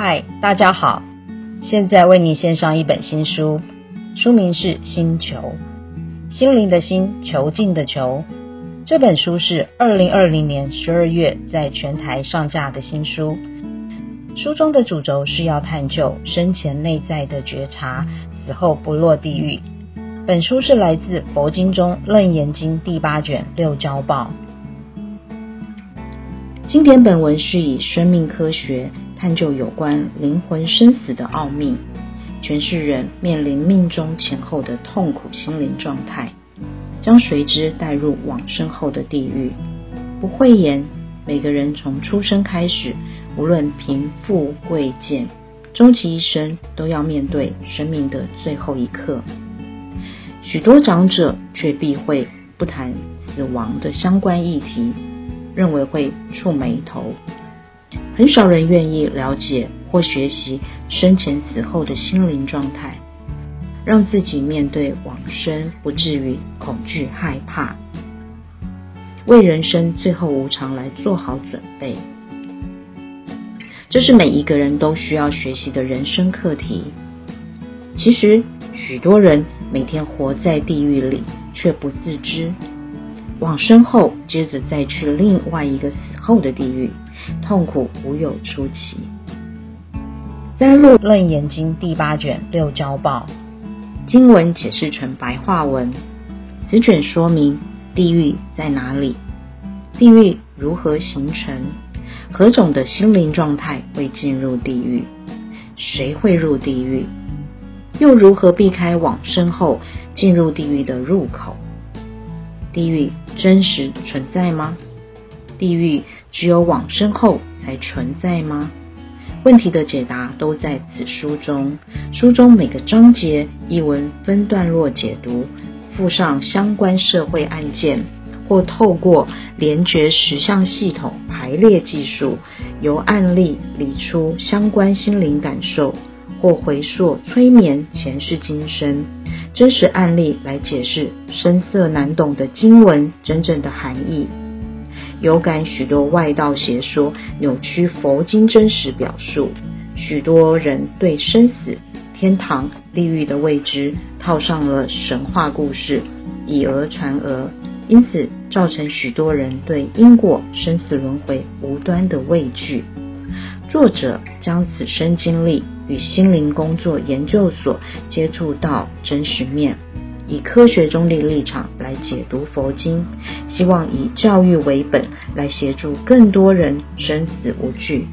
嗨，大家好！现在为你献上一本新书，书名是《星球》，心灵的心，囚禁的囚。这本书是二零二零年十二月在全台上架的新书。书中的主轴是要探究生前内在的觉察，死后不落地狱。本书是来自佛经中《楞严经》第八卷六交报。经典本文是以生命科学。探究有关灵魂生死的奥秘，诠释人面临命中前后的痛苦心灵状态，将随之带入往生后的地狱。不讳言，每个人从出生开始，无论贫富贵贱，终其一生都要面对生命的最后一刻。许多长者却避讳不谈死亡的相关议题，认为会触眉头。很少人愿意了解或学习生前死后的心灵状态，让自己面对往生不至于恐惧害怕，为人生最后无常来做好准备。这是每一个人都需要学习的人生课题。其实，许多人每天活在地狱里却不自知，往生后接着再去另外一个死后的地狱。痛苦无有出奇。在《入楞严经》第八卷六交报经文解释成白话文，此卷说明地狱在哪里，地狱如何形成，何种的心灵状态会进入地狱，谁会入地狱，又如何避开往生后进入地狱的入口？地狱真实存在吗？地狱？只有往生后才存在吗？问题的解答都在此书中。书中每个章节一文分段落解读，附上相关社会案件，或透过联觉实相系统排列技术，由案例理出相关心灵感受，或回溯催眠前世今生真实案例来解释深涩难懂的经文真正的含义。有感许多外道邪说扭曲佛经真实表述，许多人对生死、天堂、地狱的未知套上了神话故事，以讹传讹，因此造成许多人对因果、生死轮回无端的畏惧。作者将此生经历与心灵工作研究所接触到真实面。以科学中立立场来解读佛经，希望以教育为本来协助更多人生死无惧。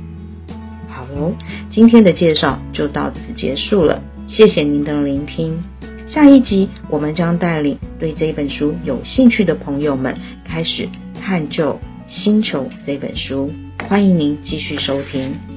好喽，今天的介绍就到此结束了，谢谢您的聆听。下一集我们将带领对这本书有兴趣的朋友们开始探究《星球》这本书，欢迎您继续收听。